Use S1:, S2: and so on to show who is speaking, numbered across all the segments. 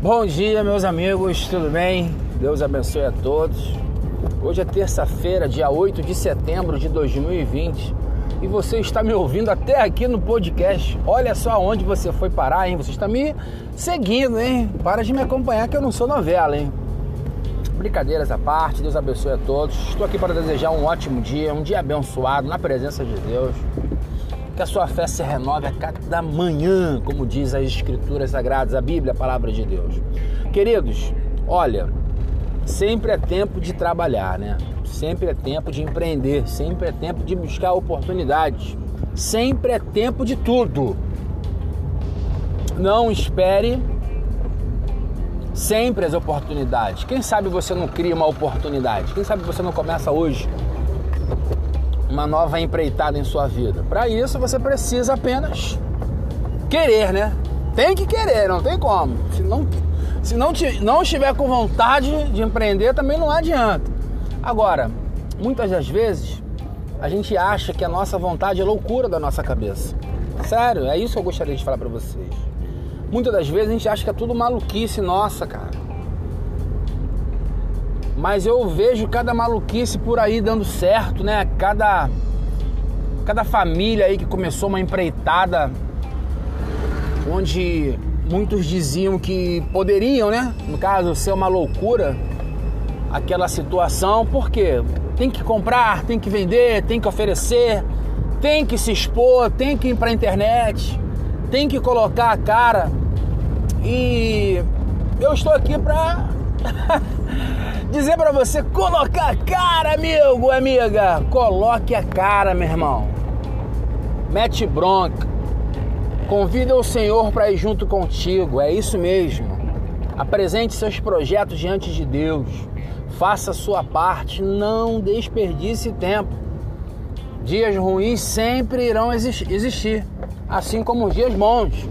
S1: Bom dia, meus amigos, tudo bem? Deus abençoe a todos. Hoje é terça-feira, dia 8 de setembro de 2020 e você está me ouvindo até aqui no podcast. Olha só onde você foi parar, hein? Você está me seguindo, hein? Para de me acompanhar que eu não sou novela, hein? Brincadeiras à parte, Deus abençoe a todos. Estou aqui para desejar um ótimo dia, um dia abençoado na presença de Deus. Que a sua fé se renove a cada manhã, como diz as Escrituras Sagradas, a Bíblia, a palavra de Deus. Queridos, olha, sempre é tempo de trabalhar, né? Sempre é tempo de empreender, sempre é tempo de buscar oportunidades, sempre é tempo de tudo. Não espere sempre as oportunidades. Quem sabe você não cria uma oportunidade? Quem sabe você não começa hoje uma nova empreitada em sua vida. Para isso você precisa apenas querer, né? Tem que querer, não tem como. Se não, se não, não estiver com vontade de empreender, também não adianta. Agora, muitas das vezes a gente acha que a nossa vontade é loucura da nossa cabeça. Sério, é isso que eu gostaria de falar para vocês. Muitas das vezes a gente acha que é tudo maluquice nossa, cara. Mas eu vejo cada maluquice por aí dando certo, né? Cada cada família aí que começou uma empreitada onde muitos diziam que poderiam, né? No caso, ser uma loucura aquela situação, porque tem que comprar, tem que vender, tem que oferecer, tem que se expor, tem que ir para a internet, tem que colocar a cara. E eu estou aqui para dizer para você colocar a cara, amigo, amiga. Coloque a cara, meu irmão. Mete bronca. Convida o Senhor para ir junto contigo. É isso mesmo. Apresente seus projetos diante de Deus. Faça a sua parte, não desperdice tempo. Dias ruins sempre irão existir, assim como os dias bons.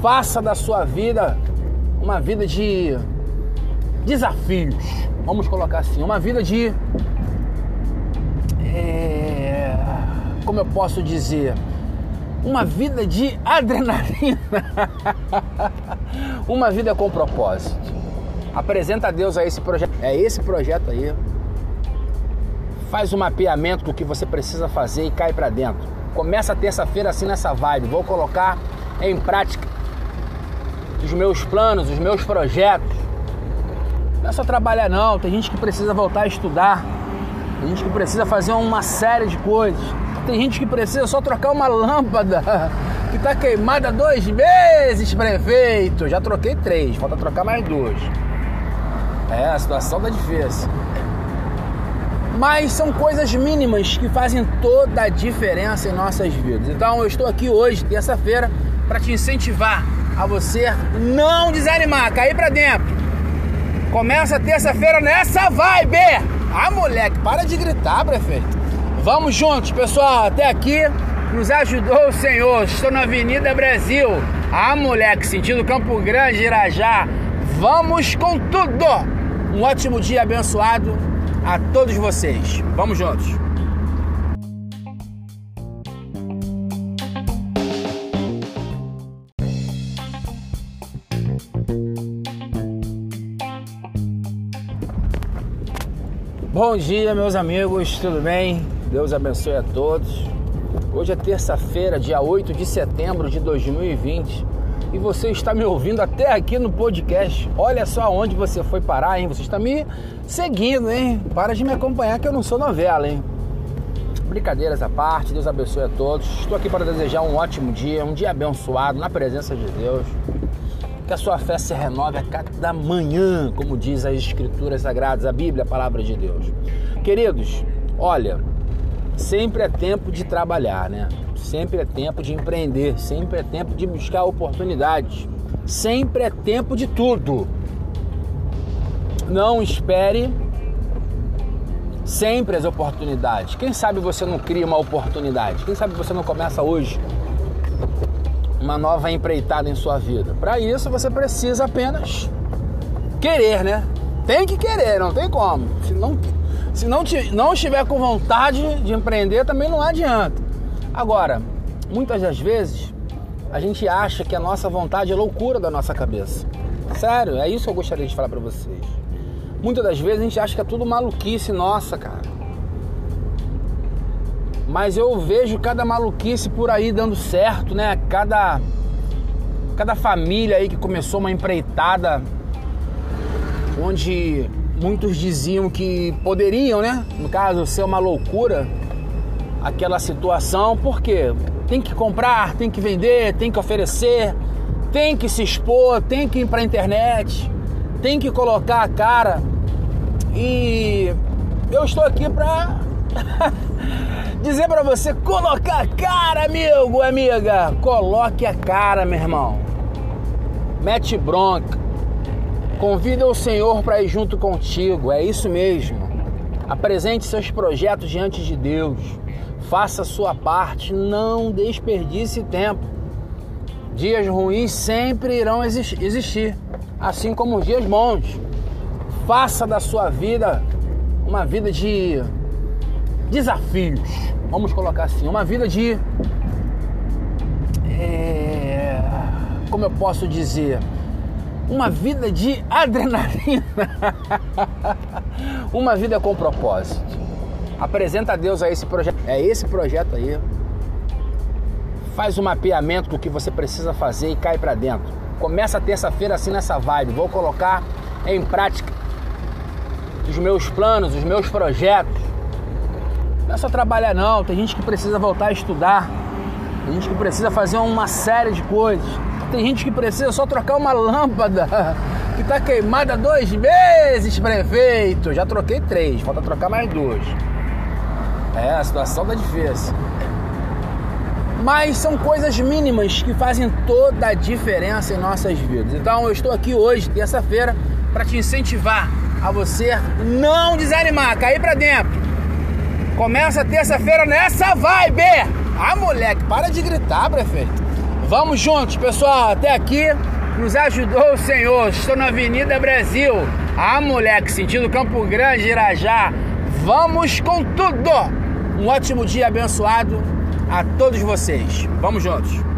S1: Faça da sua vida uma vida de desafios. Vamos colocar assim, uma vida de. É, como eu posso dizer? Uma vida de adrenalina. uma vida com propósito. Apresenta a Deus a esse projeto. É esse projeto aí. Faz um mapeamento do que você precisa fazer e cai para dentro. Começa terça-feira assim nessa vibe. Vou colocar em prática os meus planos, os meus projetos não é só trabalhar não, tem gente que precisa voltar a estudar, tem gente que precisa fazer uma série de coisas, tem gente que precisa só trocar uma lâmpada que está queimada dois meses, prefeito. Já troquei três, falta trocar mais duas. É, a situação tá difícil. Mas são coisas mínimas que fazem toda a diferença em nossas vidas. Então eu estou aqui hoje, terça-feira, para te incentivar a você não desanimar, cair para dentro Começa terça-feira nessa vibe! Ah, moleque, para de gritar, prefeito. Vamos juntos, pessoal. Até aqui nos ajudou o Senhor. Estou na Avenida Brasil. Ah, moleque, sentido Campo Grande, Irajá. Vamos com tudo! Um ótimo dia abençoado a todos vocês. Vamos juntos. Bom dia, meus amigos, tudo bem? Deus abençoe a todos. Hoje é terça-feira, dia 8 de setembro de 2020 e você está me ouvindo até aqui no podcast. Olha só onde você foi parar, hein? Você está me seguindo, hein? Para de me acompanhar que eu não sou novela, hein? Brincadeiras à parte, Deus abençoe a todos. Estou aqui para desejar um ótimo dia, um dia abençoado na presença de Deus que a sua fé se renove a cada manhã, como diz as Escrituras Sagradas, a Bíblia, a palavra de Deus. Queridos, olha, sempre é tempo de trabalhar, né? Sempre é tempo de empreender, sempre é tempo de buscar oportunidades, sempre é tempo de tudo. Não espere sempre as oportunidades. Quem sabe você não cria uma oportunidade? Quem sabe você não começa hoje uma nova empreitada em sua vida. Para isso você precisa apenas querer, né? Tem que querer, não tem como. Se não, se não, te, não estiver com vontade de empreender, também não adianta. Agora, muitas das vezes a gente acha que a nossa vontade é loucura da nossa cabeça. Sério, é isso que eu gostaria de falar para vocês. Muitas das vezes a gente acha que é tudo maluquice nossa, cara. Mas eu vejo cada maluquice por aí dando certo, né? Cada cada família aí que começou uma empreitada onde muitos diziam que poderiam, né? No caso, ser uma loucura aquela situação, porque tem que comprar, tem que vender, tem que oferecer, tem que se expor, tem que ir para a internet, tem que colocar a cara. E eu estou aqui para dizer para você colocar a cara, amigo, amiga. Coloque a cara, meu irmão. Mete bronca. Convida o Senhor para ir junto contigo. É isso mesmo. Apresente seus projetos diante de Deus. Faça a sua parte, não desperdice tempo. Dias ruins sempre irão existir, assim como os dias bons. Faça da sua vida uma vida de desafios, vamos colocar assim, uma vida de. É, como eu posso dizer? Uma vida de adrenalina, uma vida com propósito. Apresenta a Deus a esse projeto. É esse projeto aí. Faz o um mapeamento do que você precisa fazer e cai para dentro. Começa terça-feira assim nessa vibe. Vou colocar em prática os meus planos, os meus projetos. Não é só trabalhar não, tem gente que precisa voltar a estudar. Tem gente que precisa fazer uma série de coisas. Tem gente que precisa só trocar uma lâmpada que está queimada há dois meses, prefeito. Já troquei três, falta trocar mais duas. É, a situação tá difícil. Mas são coisas mínimas que fazem toda a diferença em nossas vidas. Então eu estou aqui hoje, terça-feira, para te incentivar a você não desanimar, cair para dentro. Começa terça-feira nessa vibe! Ah, moleque, para de gritar, prefeito. Vamos juntos, pessoal. Até aqui nos ajudou o Senhor. Estou na Avenida Brasil. Ah, moleque, sentido Campo Grande, Irajá. Vamos com tudo! Um ótimo dia abençoado a todos vocês. Vamos juntos!